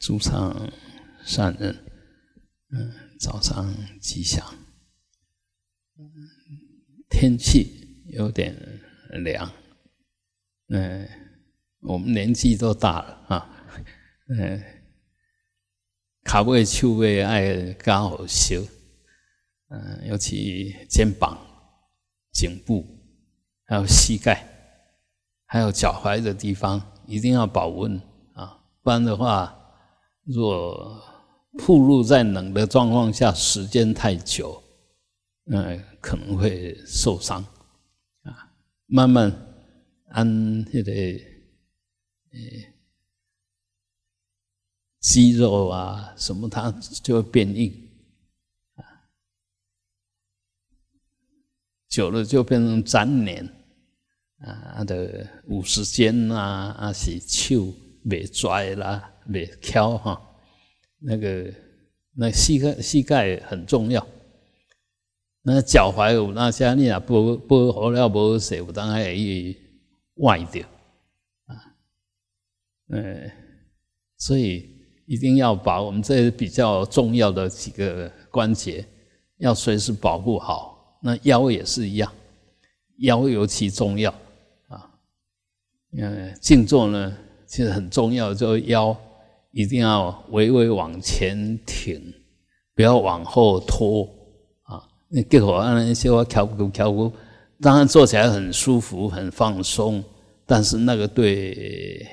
主上善人，嗯，早上吉祥，天气有点凉，嗯，我们年纪都大了啊，嗯，卡位、丘位爱刚好修，嗯，尤其肩膀、颈部，还有膝盖，还有脚踝的地方，一定要保温啊，不然的话。若暴露在冷的状况下时间太久，那可能会受伤啊。慢慢按那个呃肌肉啊什么，它就会变硬啊，久了就变成粘连啊的五十肩啊，啊是手未拽啦。别翘哈，那个那膝盖膝盖很重要。那脚踝有那些你啊不不好了不洗，有当然会歪掉啊。嗯，所以一定要把我们这比较重要的几个关节要随时保护好。那腰也是一样，腰尤其重要啊。嗯，静坐呢其实很重要，就腰。一定要微微往前挺，不要往后拖啊！你给我按那些话调骨调骨，当然做起来很舒服、很放松，但是那个对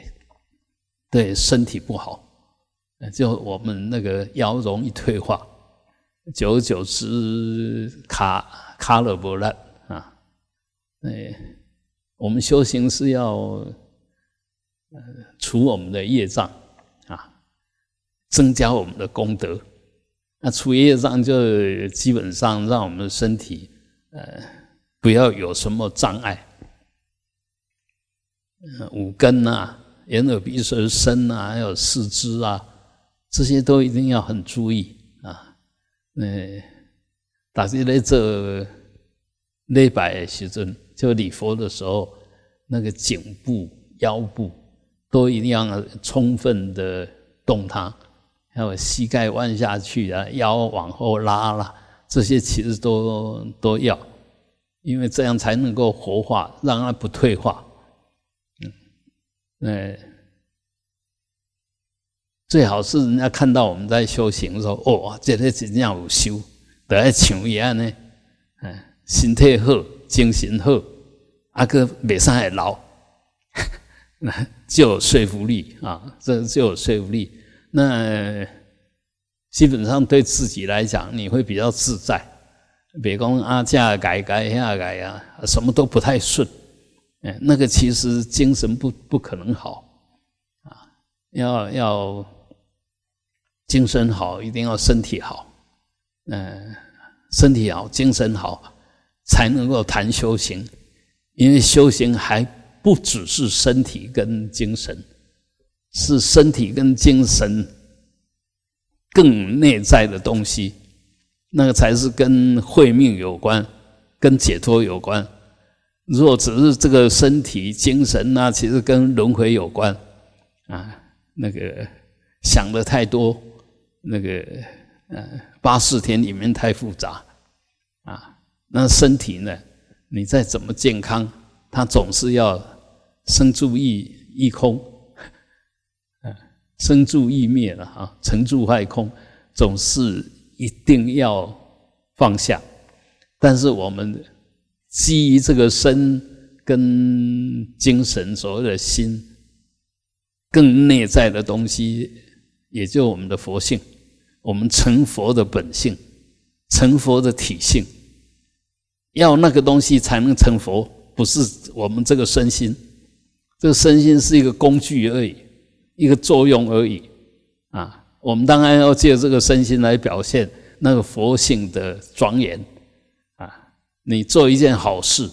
对身体不好，就我们那个腰容易退化，久而久之卡卡了不烂啊！哎，我们修行是要除我们的业障啊。增加我们的功德，那除业障就基本上让我们的身体呃不要有什么障碍，五根呐、眼耳鼻舌身呐，还有四肢啊，这些都一定要很注意啊。嗯，打这来做礼拜时阵，就礼佛的时候，那个颈部、腰部都一定要充分的动它。还有膝盖弯下去啊，腰往后拉了，这些其实都都要，因为这样才能够活化，让它不退化。嗯，哎，最好是人家看到我们在修行，的时候：“哦，这个真正有修，得要像一样呢，嗯，身体好，精神好，阿哥袂使会老，那 就有说服力啊，这就有说服力。”那基本上对自己来讲，你会比较自在。比如讲啊，这改改下改啊，什么都不太顺。哎，那个其实精神不不可能好啊。要要精神好，一定要身体好。嗯，身体好，精神好，才能够谈修行。因为修行还不只是身体跟精神。是身体跟精神更内在的东西，那个才是跟慧命有关，跟解脱有关。如果只是这个身体、精神那其实跟轮回有关啊。那个想的太多，那个呃八四天里面太复杂啊。那身体呢，你再怎么健康，它总是要生住意意空。生住意灭了哈，成住坏空，总是一定要放下。但是我们基于这个身跟精神所谓的心，更内在的东西，也就我们的佛性，我们成佛的本性，成佛的体性，要那个东西才能成佛，不是我们这个身心，这个身心是一个工具而已。一个作用而已，啊，我们当然要借这个身心来表现那个佛性的庄严，啊，你做一件好事，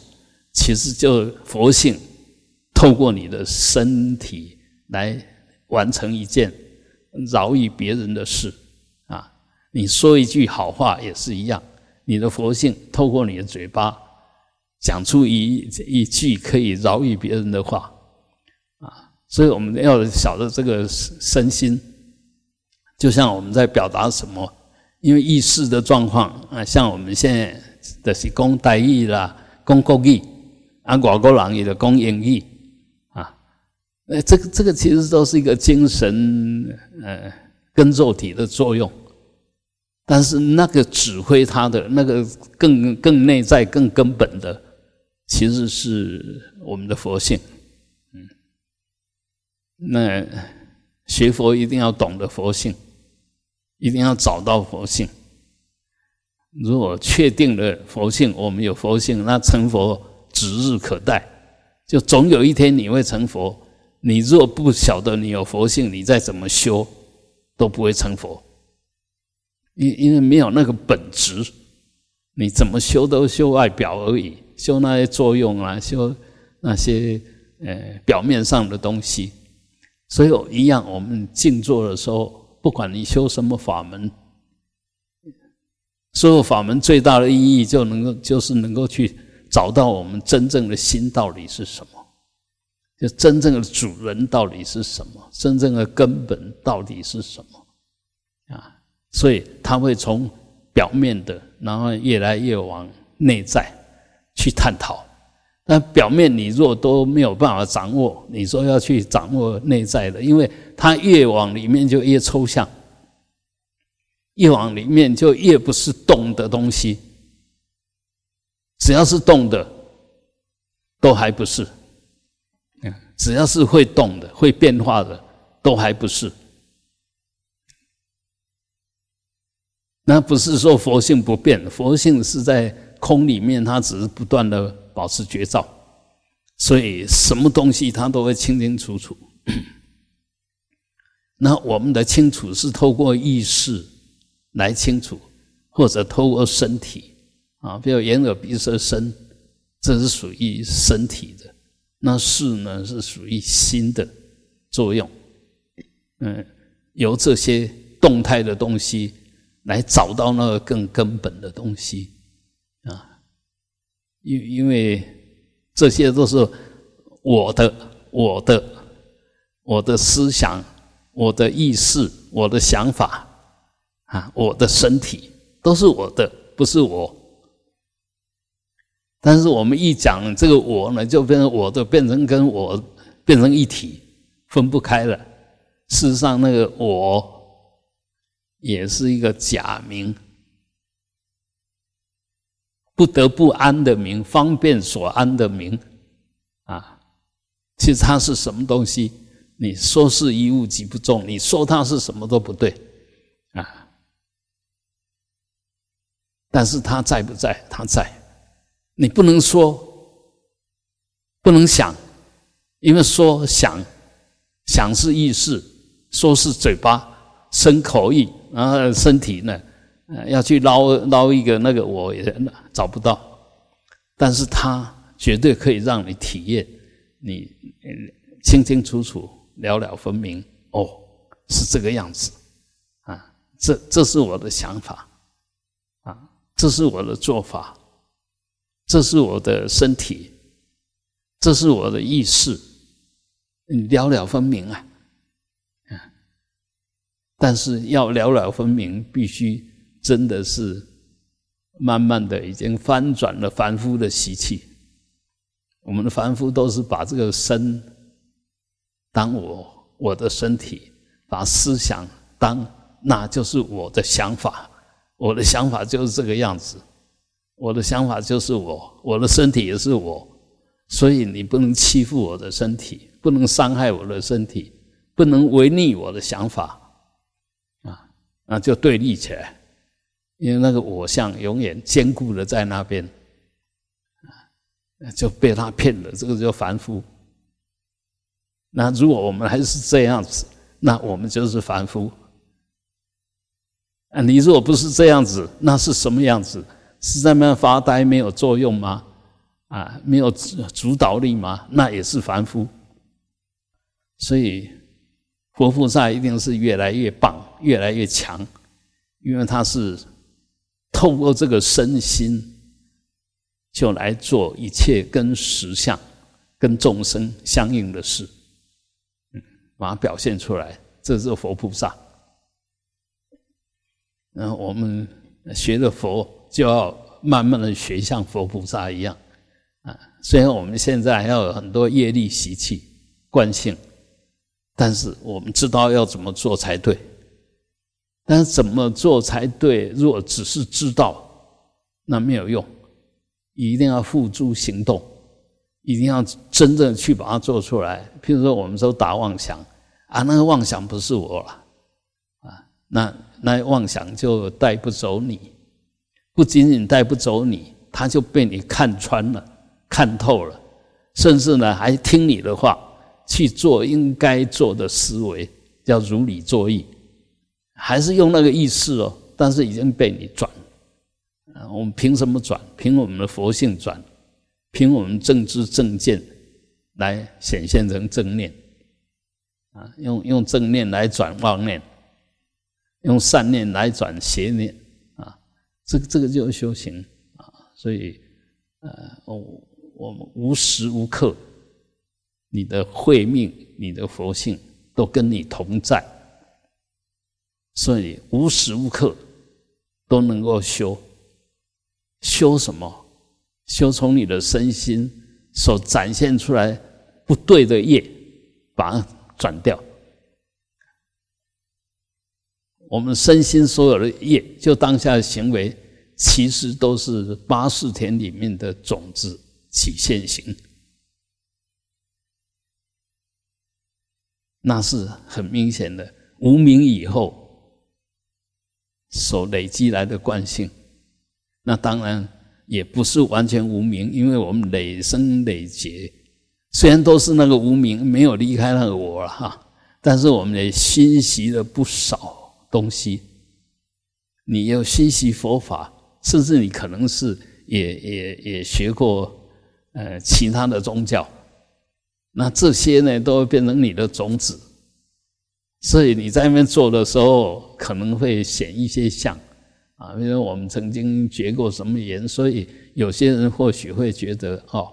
其实就佛性透过你的身体来完成一件饶益别人的事，啊，你说一句好话也是一样，你的佛性透过你的嘴巴讲出一一句可以饶益别人的话。所以我们要晓得这个身心就像我们在表达什么，因为意识的状况啊，像我们现在的是讲台语啦，讲国语，啊，外国人也的讲英语啊，呃，这个这个其实都是一个精神呃跟肉体的作用，但是那个指挥他的那个更更内在、更根本的，其实是我们的佛性，那学佛一定要懂得佛性。一定要找到佛性。如果确定了佛性，我们有佛性，那成佛指日可待。就总有一天你会成佛。你若不晓得你有佛性，你再怎么修都不会成佛。因因为没有那个本质，你怎么修都修外表而已，修那些作用啊，修那些呃表面上的东西。所以一样，我们静坐的时候。不管你修什么法门，所有法门最大的意义就能够就是能够去找到我们真正的心到底是什么，就真正的主人到底是什么，真正的根本到底是什么啊？所以他会从表面的，然后越来越往内在去探讨。那表面你若都没有办法掌握，你说要去掌握内在的，因为它越往里面就越抽象，越往里面就越不是动的东西。只要是动的，都还不是。嗯，只要是会动的、会变化的，都还不是。那不是说佛性不变，佛性是在空里面，它只是不断的。保持觉照，所以什么东西它都会清清楚楚。那我们的清楚是透过意识来清楚，或者透过身体啊，比如眼耳鼻舌身，这是属于身体的。那事呢是属于心的作用。嗯，由这些动态的东西来找到那个更根本的东西。因因为这些都是我的、我的、我的思想、我的意识、我的想法啊，我的身体都是我的，不是我。但是我们一讲这个我呢，就变成我的，变成跟我变成一体，分不开了。事实上，那个我也是一个假名。不得不安的名，方便所安的名，啊，其实它是什么东西？你说是一物即不中，你说它是什么都不对，啊，但是它在不在？它在，你不能说，不能想，因为说想，想是意识，说是嘴巴生口意，然后身体呢？要去捞捞一个那个，我也找不到，但是他绝对可以让你体验，你清清楚楚、了了分明。哦，是这个样子。啊，这这是我的想法。啊，这是我的做法，这是我的身体，这是我的意识，你了了分明啊，啊，但是要了了分明，必须。真的是慢慢的已经翻转了凡夫的习气。我们的凡夫都是把这个身当我我的身体，把思想当那就是我的想法，我的想法就是这个样子，我的想法就是我，我的身体也是我，所以你不能欺负我的身体，不能伤害我的身体，不能违逆我的想法，啊，那就对立起来。因为那个我相永远坚固的在那边，就被他骗了。这个叫凡夫。那如果我们还是这样子，那我们就是凡夫。啊，你如果不是这样子，那是什么样子？是在那发呆没有作用吗？啊，没有主导力吗？那也是凡夫。所以，活菩萨一定是越来越棒，越来越强，因为他是。透过这个身心，就来做一切跟实相、跟众生相应的事，把它表现出来，这是佛菩萨。那我们学了佛，就要慢慢的学像佛菩萨一样啊。虽然我们现在还有很多业力习气惯性，但是我们知道要怎么做才对。但是怎么做才对？如果只是知道，那没有用，一定要付诸行动，一定要真正去把它做出来。譬如说，我们说打妄想啊，那个妄想不是我了啊，那那妄想就带不走你，不仅仅带不走你，他就被你看穿了、看透了，甚至呢还听你的话去做应该做的思维，叫如理作意。还是用那个意识哦，但是已经被你转啊！我们凭什么转？凭我们的佛性转，凭我们正知正见来显现成正念啊！用用正念来转妄念，用善念来转邪念啊！这个这个就是修行啊！所以呃，我我们无时无刻，你的慧命、你的佛性都跟你同在。所以无时无刻都能够修，修什么？修从你的身心所展现出来不对的业，把它转掉。我们身心所有的业，就当下的行为，其实都是八世田里面的种子起现行，那是很明显的。无名以后。所累积来的惯性，那当然也不是完全无名，因为我们累生累劫，虽然都是那个无名，没有离开那个我了哈，但是我们也熏习了不少东西。你要熏习佛法，甚至你可能是也也也学过呃其他的宗教，那这些呢都会变成你的种子。所以你在那边做的时候，可能会显一些相啊，比如我们曾经结过什么缘，所以有些人或许会觉得哦，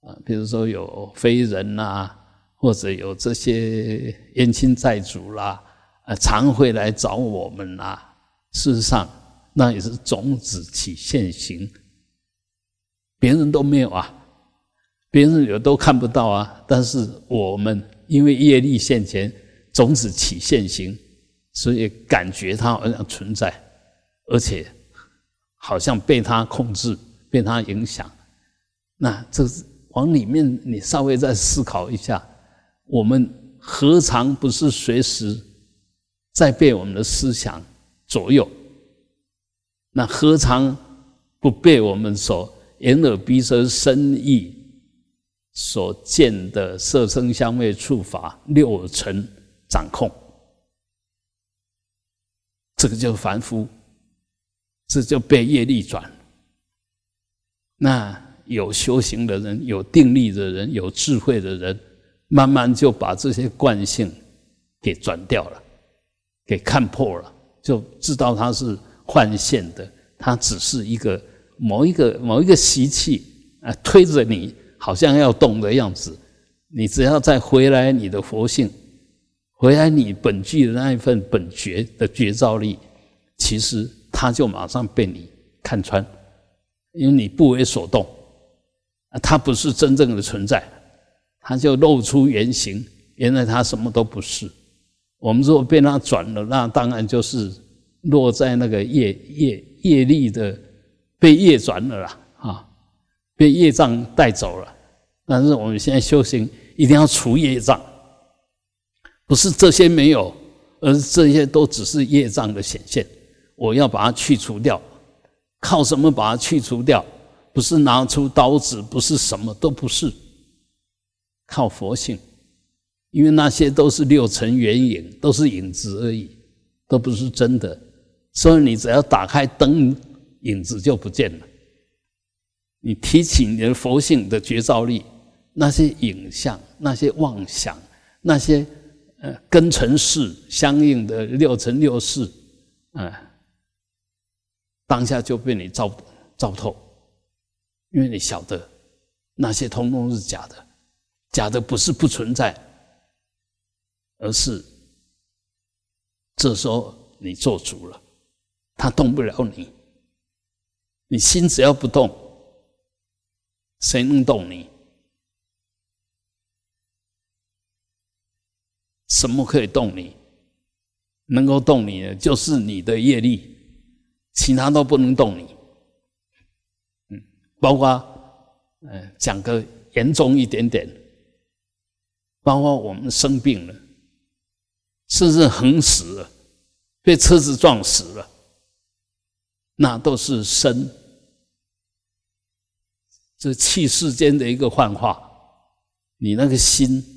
啊，比如说有非人呐，或者有这些冤亲债主啦，啊，常会来找我们呐。事实上，那也是种子起现行，别人都没有啊，别人有都看不到啊，但是我们因为业力现前。种子起现行，所以感觉它好像存在，而且好像被它控制、被它影响。那这往里面你稍微再思考一下，我们何尝不是随时在被我们的思想左右？那何尝不被我们所眼耳鼻舌身意所见的色声香味触法六尘？掌控，这个就凡夫，这就被业力转。那有修行的人、有定力的人、有智慧的人，慢慢就把这些惯性给转掉了，给看破了，就知道它是幻现的，它只是一个某一个某一个习气啊，推着你好像要动的样子。你只要再回来你的佛性。回来，你本具的那一份本觉的觉照力，其实它就马上被你看穿，因为你不为所动，啊，它不是真正的存在，它就露出原形，原来它什么都不是。我们如果被它转了，那当然就是落在那个业业业力的被业转了啦，啊，被业障带走了。但是我们现在修行，一定要除业障。不是这些没有，而是这些都只是业障的显现。我要把它去除掉，靠什么把它去除掉？不是拿出刀子，不是什么都不是，靠佛性。因为那些都是六尘缘影，都是影子而已，都不是真的。所以你只要打开灯，影子就不见了。你提起你的佛性的觉照力，那些影像、那些妄想、那些。跟尘世相应的六尘六世，啊，当下就被你照照透，因为你晓得那些通通是假的，假的不是不存在，而是这时候你做主了，他动不了你。你心只要不动，谁能动你？什么可以动你？能够动你的就是你的业力，其他都不能动你。嗯，包括，嗯，讲个严重一点点，包括我们生病了，甚至横死了，被车子撞死了，那都是身，这气世间的一个幻化。你那个心，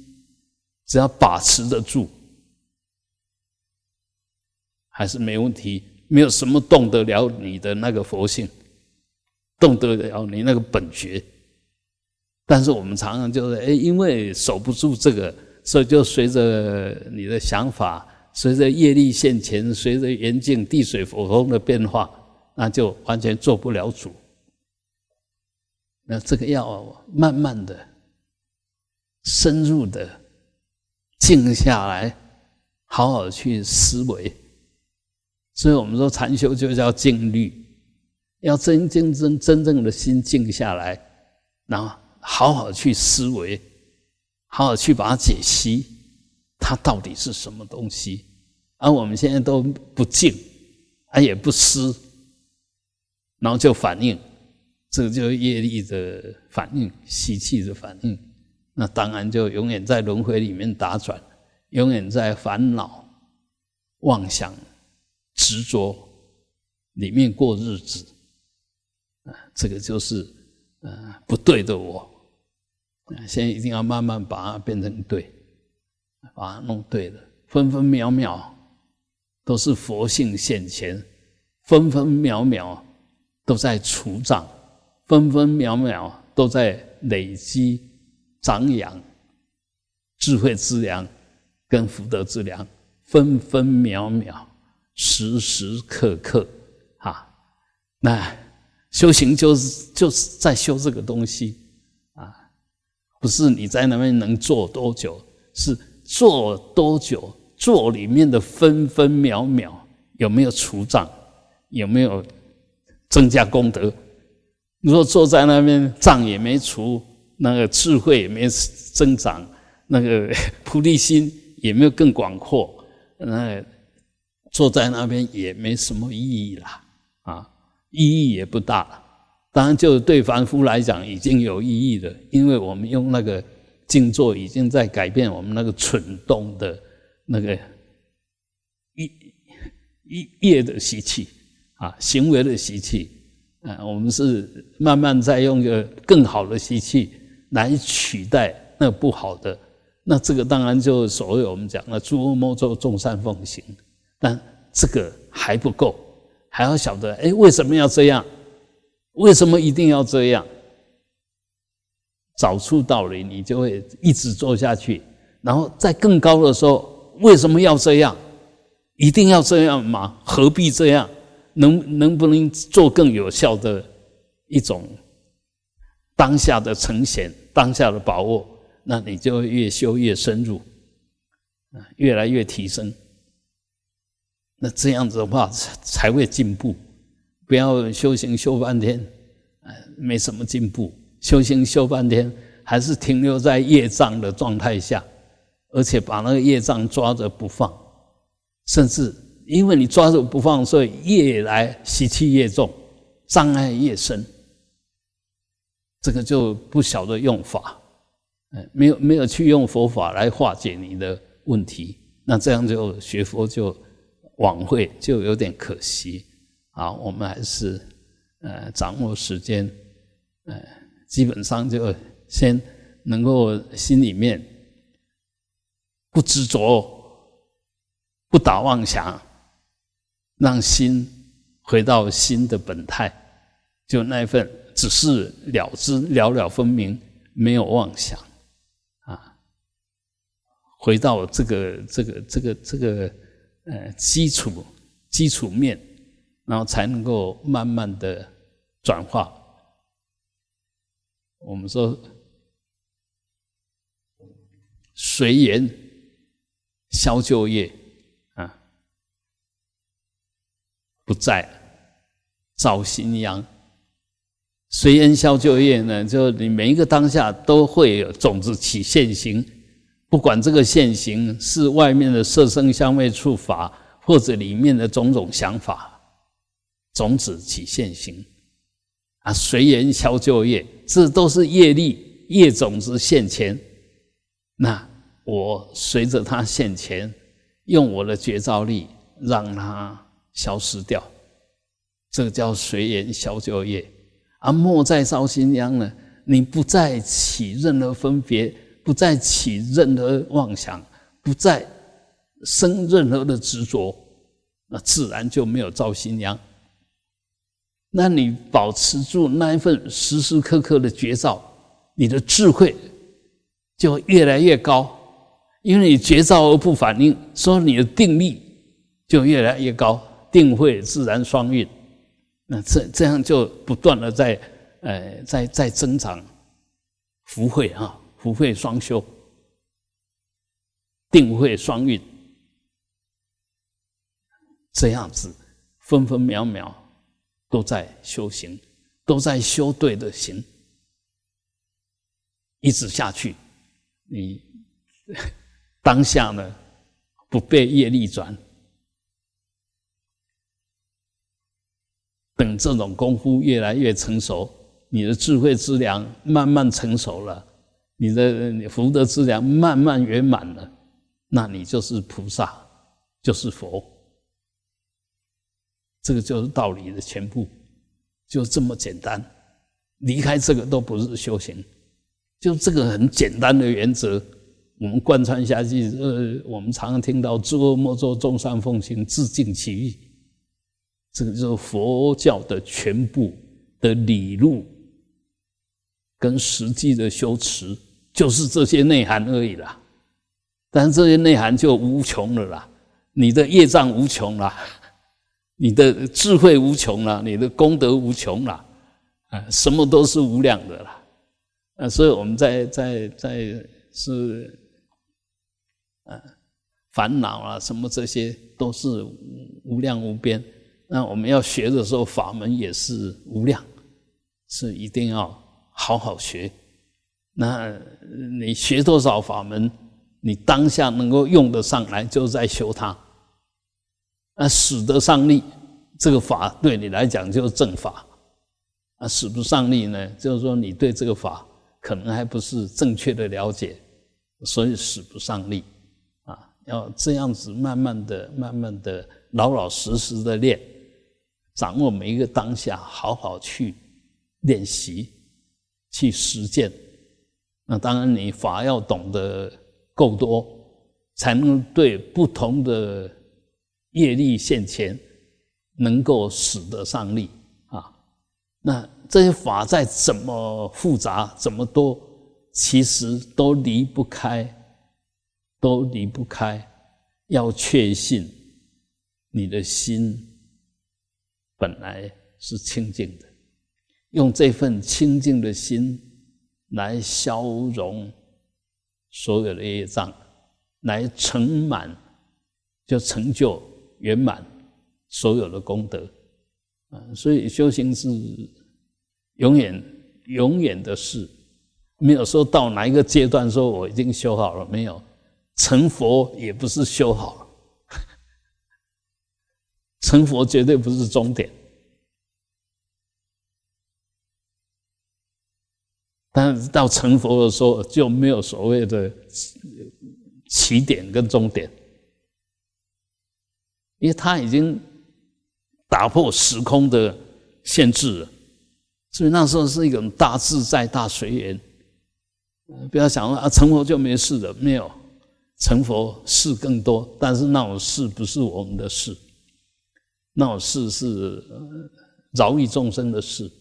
只要把持得住。还是没问题，没有什么动得了你的那个佛性，动得了你那个本觉。但是我们常常就是，哎，因为守不住这个，所以就随着你的想法，随着业力现前，随着缘境地水火风的变化，那就完全做不了主。那这个要慢慢的、深入的静下来，好好去思维。所以我们说禅修就叫静虑，要真真真真正的心静下来，然后好好去思维，好好去把它解析，它到底是什么东西？而我们现在都不静，啊也不思，然后就反应，这个就是业力的反应，习气的反应，那当然就永远在轮回里面打转，永远在烦恼、妄想。执着里面过日子，啊，这个就是呃不对的我，啊，现在一定要慢慢把它变成对，把它弄对了，分分秒秒都是佛性现前，分分秒秒都在除障，分分秒秒都在累积长养智慧之粮跟福德之粮，分分秒秒。时时刻刻，啊，那修行就是就是在修这个东西啊，不是你在那边能做多久，是做多久，做里面的分分秒秒有没有除障，有没有增加功德？如果坐在那边障也没除，那个智慧也没增长，那个 菩提心也没有更广阔，那。坐在那边也没什么意义了，啊，意义也不大了。当然，就对凡夫来讲已经有意义了，因为我们用那个静坐，已经在改变我们那个蠢动的那个一一业的习气啊，行为的习气啊，我们是慢慢在用一个更好的习气来取代那不好的。那这个当然就所谓我们讲的“诸恶莫作，众善奉行”。但这个还不够，还要晓得，哎，为什么要这样？为什么一定要这样？找出道理，你就会一直做下去。然后在更高的时候，为什么要这样？一定要这样吗？何必这样？能能不能做更有效的一种当下的呈现，当下的把握？那你就越修越深入，啊，越来越提升。那这样子的话才才会进步，不要修行修半天，呃，没什么进步。修行修半天，还是停留在业障的状态下，而且把那个业障抓着不放，甚至因为你抓着不放，所以越来习气越重，障碍越深。这个就不晓得用法，嗯，没有没有去用佛法来化解你的问题，那这样就学佛就。晚会就有点可惜啊！我们还是呃掌握时间，呃，基本上就先能够心里面不执着，不打妄想，让心回到心的本态，就那一份只是了知了了分明，没有妄想啊，回到这个这个这个这个。呃，基础基础面，然后才能够慢慢的转化。我们说随缘消旧业啊，不在造新阳。随缘消旧业呢，就你每一个当下都会有种子起现行，不管这个现行是外面的色声香味触法，或者里面的种种想法，种子起现行啊，随缘消旧业，这都是业力业种子现前。那我随着它现前，用我的觉照力让它消失掉，这个叫随缘消旧业。而莫再造新殃呢？你不再起任何分别，不再起任何妄想，不再生任何的执着，那自然就没有造新殃。那你保持住那一份时时刻刻的觉照，你的智慧就越来越高，因为你觉照而不反应，所以你的定力就越来越高，定慧自然双运。那这这样就不断的在，呃，在在增长福慧啊，福慧双修，定慧双运，这样子分分秒秒都在修行，都在修对的行，一直下去，你 当下呢不被业力转。等这种功夫越来越成熟，你的智慧之量慢慢成熟了，你的福德之量慢慢圆满了，那你就是菩萨，就是佛。这个就是道理的全部，就这么简单。离开这个都不是修行，就这个很简单的原则，我们贯穿下去。呃，我们常常听到“诸恶莫作，众善奉行，自净其意”。这个就是佛教的全部的理路跟实际的修持，就是这些内涵而已啦。但是这些内涵就无穷了啦，你的业障无穷啦，你的智慧无穷啦，你的功德无穷啦，啊，什么都是无量的啦。啊，所以我们在在在是，啊，烦恼啊，什么这些都是无量无边。那我们要学的时候，法门也是无量，是一定要好好学。那你学多少法门，你当下能够用得上来，就在修它。那使得上力，这个法对你来讲就是正法。啊，使不上力呢，就是说你对这个法可能还不是正确的了解，所以使不上力。啊，要这样子慢慢的、慢慢的、老老实实的练。掌握每一个当下，好好去练习、去实践。那当然，你法要懂得够多，才能对不同的业力现前，能够使得上力啊。那这些法再怎么复杂、怎么多，其实都离不开，都离不开。要确信你的心。本来是清净的，用这份清净的心来消融所有的业障，来成满，就成就圆满所有的功德啊！所以修行是永远永远的事，没有说到哪一个阶段说我已经修好了，没有成佛也不是修好了。成佛绝对不是终点，但是到成佛的时候就没有所谓的起点跟终点，因为他已经打破时空的限制了，所以那时候是一种大自在、大随缘。不要想啊，成佛就没事了，没有成佛事更多，但是那种事不是我们的事。那种事是饶益众生的事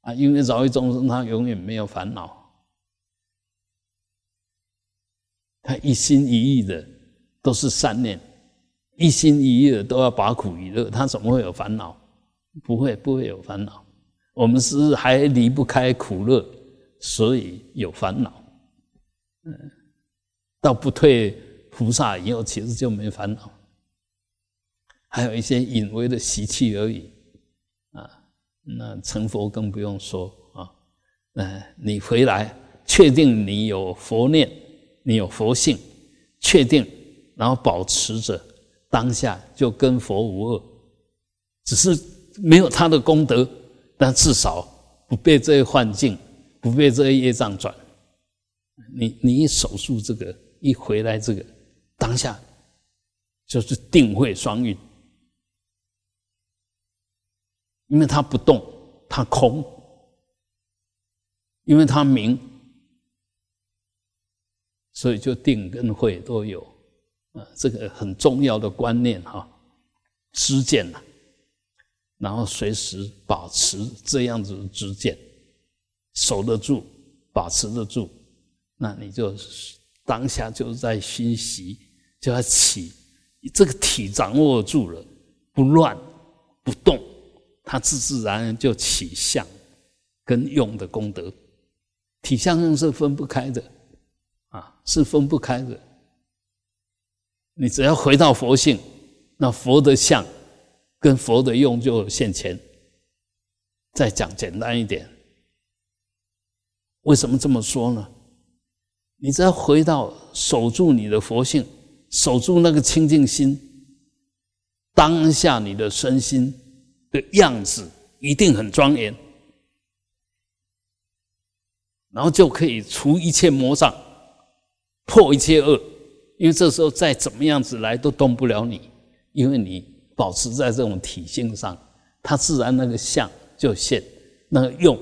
啊，因为饶益众生，他永远没有烦恼，他一心一意的都是善念，一心一意的都要把苦与乐，他怎么会有烦恼？不会，不会有烦恼。我们是还离不开苦乐，所以有烦恼。嗯，到不退菩萨以后，其实就没烦恼。还有一些隐微的习气而已，啊，那成佛更不用说啊。呃，你回来确定你有佛念，你有佛性，确定，然后保持着当下就跟佛无二，只是没有他的功德，但至少不被这些幻境，不被这些业障转。你你一守住这个，一回来这个当下，就是定慧双运，因为它不动，它空，因为它明，所以就定跟慧都有。啊，这个很重要的观念哈，知见呐，然后随时保持这样子的知见，守得住，保持得住。那你就当下就在熏习，就要起。这个体掌握住了，不乱不动，它自自然然就起相跟用的功德。体相用是分不开的，啊，是分不开的。你只要回到佛性，那佛的相跟佛的用就现前。再讲简单一点，为什么这么说呢？你只要回到守住你的佛性，守住那个清净心，当下你的身心的样子一定很庄严，然后就可以除一切魔障，破一切恶。因为这时候再怎么样子来都动不了你，因为你保持在这种体性上，它自然那个相就现，那个用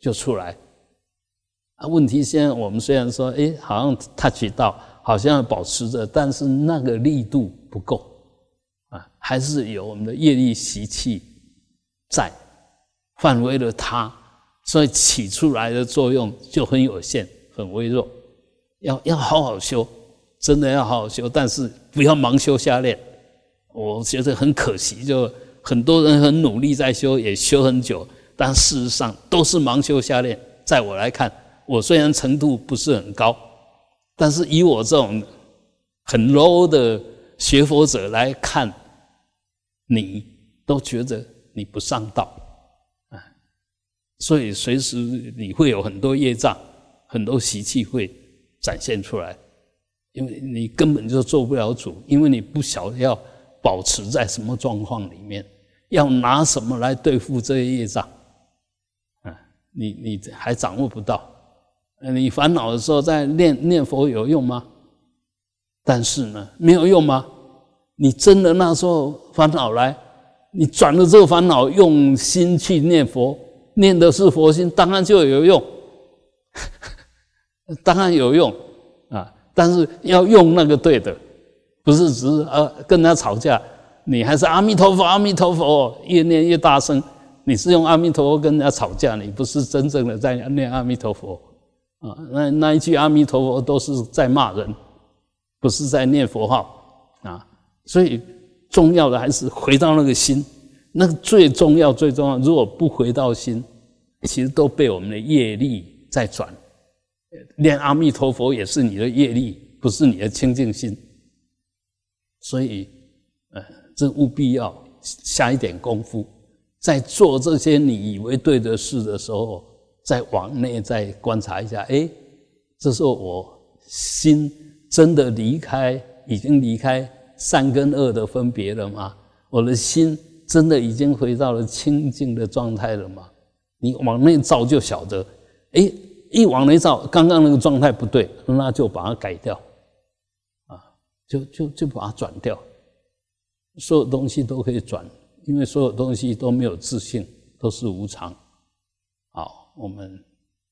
就出来。啊问题现在我们虽然说，哎，好像他举到，好像保持着，但是那个力度不够啊，还是有我们的业力习气在，范围了它，所以起出来的作用就很有限，很微弱。要要好好修，真的要好好修，但是不要盲修瞎练。我觉得很可惜，就很多人很努力在修，也修很久，但事实上都是盲修瞎练。在我来看。我虽然程度不是很高，但是以我这种很 low 的学佛者来看，你都觉得你不上道啊，所以随时你会有很多业障，很多习气会展现出来，因为你根本就做不了主，因为你不晓得要保持在什么状况里面，要拿什么来对付这些业障，啊，你你还掌握不到。你烦恼的时候在念念佛有用吗？但是呢，没有用吗？你真的那时候烦恼来，你转了这个烦恼，用心去念佛，念的是佛心，当然就有用，当然有用啊！但是要用那个对的，不是只是呃跟他吵架，你还是阿弥陀佛，阿弥陀佛，越念越大声，你是用阿弥陀佛跟人家吵架，你不是真正的在念阿弥陀佛。啊，那那一句阿弥陀佛都是在骂人，不是在念佛号啊。所以重要的还是回到那个心，那个最重要最重要。如果不回到心，其实都被我们的业力在转。念阿弥陀佛也是你的业力，不是你的清净心。所以，呃，这务必要下一点功夫，在做这些你以为对的事的时候。再往内再观察一下，哎，这时候我心真的离开，已经离开善跟恶的分别了吗？我的心真的已经回到了清净的状态了吗？你往内照就晓得，哎，一往内照，刚刚那个状态不对，那就把它改掉，啊，就就就把它转掉。所有东西都可以转，因为所有东西都没有自信，都是无常。好。我们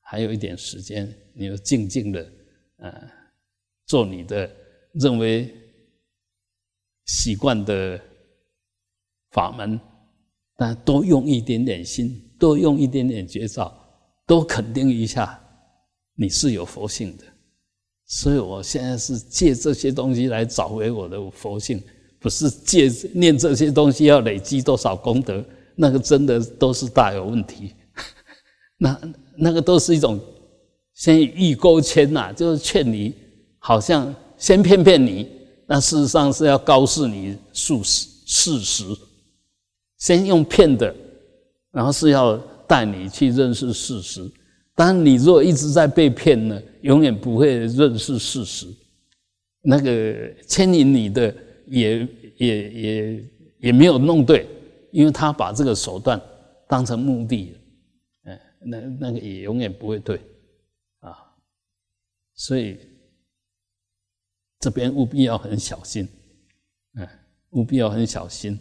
还有一点时间，你就静静的，呃，做你的认为习惯的法门，但多用一点点心，多用一点点绝招，多肯定一下你是有佛性的。所以我现在是借这些东西来找回我的佛性，不是借念这些东西要累积多少功德，那个真的都是大有问题。那那个都是一种先预勾签呐，就是劝你，好像先骗骗你，那事实上是要告诉你事实事实，先用骗的然后是要带你去认识事实。当然你如果一直在被骗呢，永远不会认识事实。那个牵引你的也也也也没有弄对，因为他把这个手段当成目的，哎，那那个也永远不会对啊。所以这边务必要很小心，嗯，务必要很小心。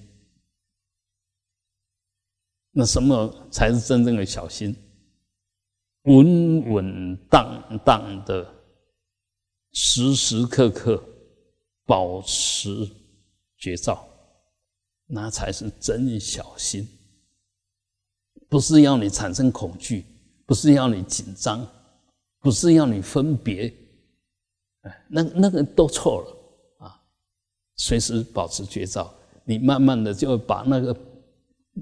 那什么才是真正的小心？稳稳当当的，时时刻刻保持觉照，那才是真小心。不是要你产生恐惧，不是要你紧张，不是要你分别，哎，那那个都错了啊！随时保持觉照，你慢慢的就把那个。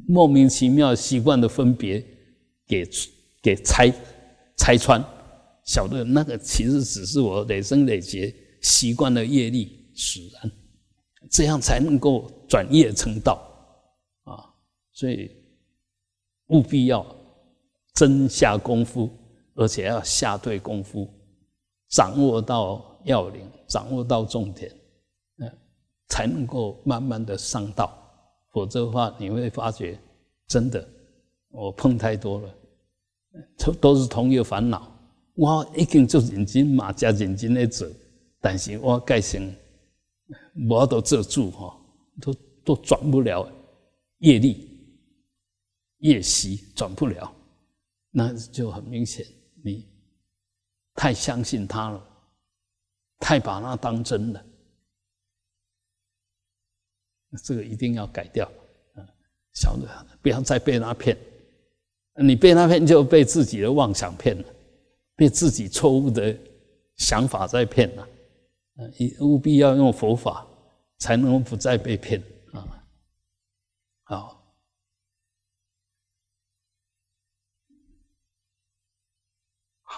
莫名其妙习惯的分别，给给拆拆穿，晓得那个其实只是我累生累劫习惯的业力使然，这样才能够转业成道啊！所以务必要真下功夫，而且要下对功夫，掌握到要领，掌握到重点，嗯，才能够慢慢的上道。否则的话，你会发觉，真的，我碰太多了，都都是同一个烦恼。我已经做认真嘛，加认真的做，但是我改成，我都遮住哈，都都转不了业力，业习转不了，那就很明显，你太相信他了，太把他当真了。这个一定要改掉，啊，晓得不要再被他骗，你被他骗就被自己的妄想骗了，被自己错误的想法在骗了，啊，务必要用佛法才能不再被骗。啊，好，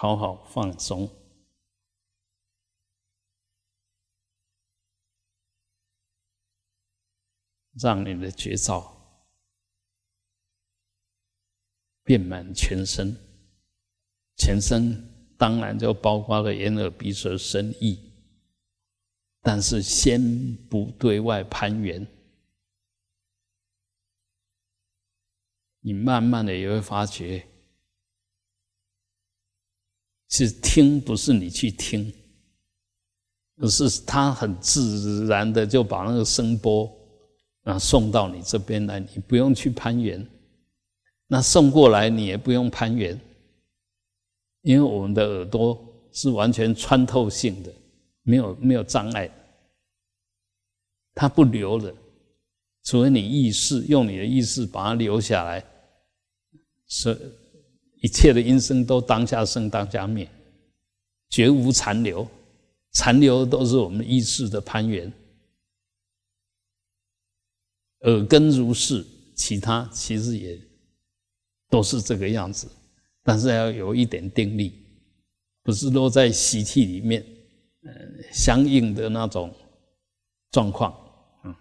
好好放松。让你的绝招遍满全身，全身当然就包括了眼耳鼻舌身意，但是先不对外攀援，你慢慢的也会发觉，是听不是你去听，而是他很自然的就把那个声波。啊，送到你这边来，你不用去攀援。那送过来，你也不用攀援，因为我们的耳朵是完全穿透性的，没有没有障碍，它不留的，除非你意识用你的意识把它留下来，是一切的音声都当下生当下灭，绝无残留，残留都是我们意识的攀援。耳根如是，其他其实也都是这个样子，但是要有一点定力，不是落在习气里面，嗯，相应的那种状况，嗯，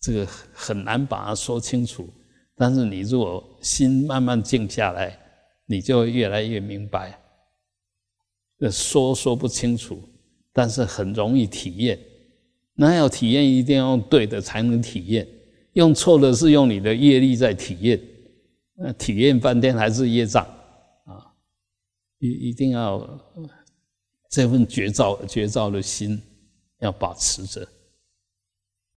这个很难把它说清楚。但是你如果心慢慢静下来，你就越来越明白。说说不清楚，但是很容易体验。那要体验，一定要用对的才能体验。用错的是用你的业力在体验，那体验半天还是业障啊！一一定要这份绝招绝招的心要保持着。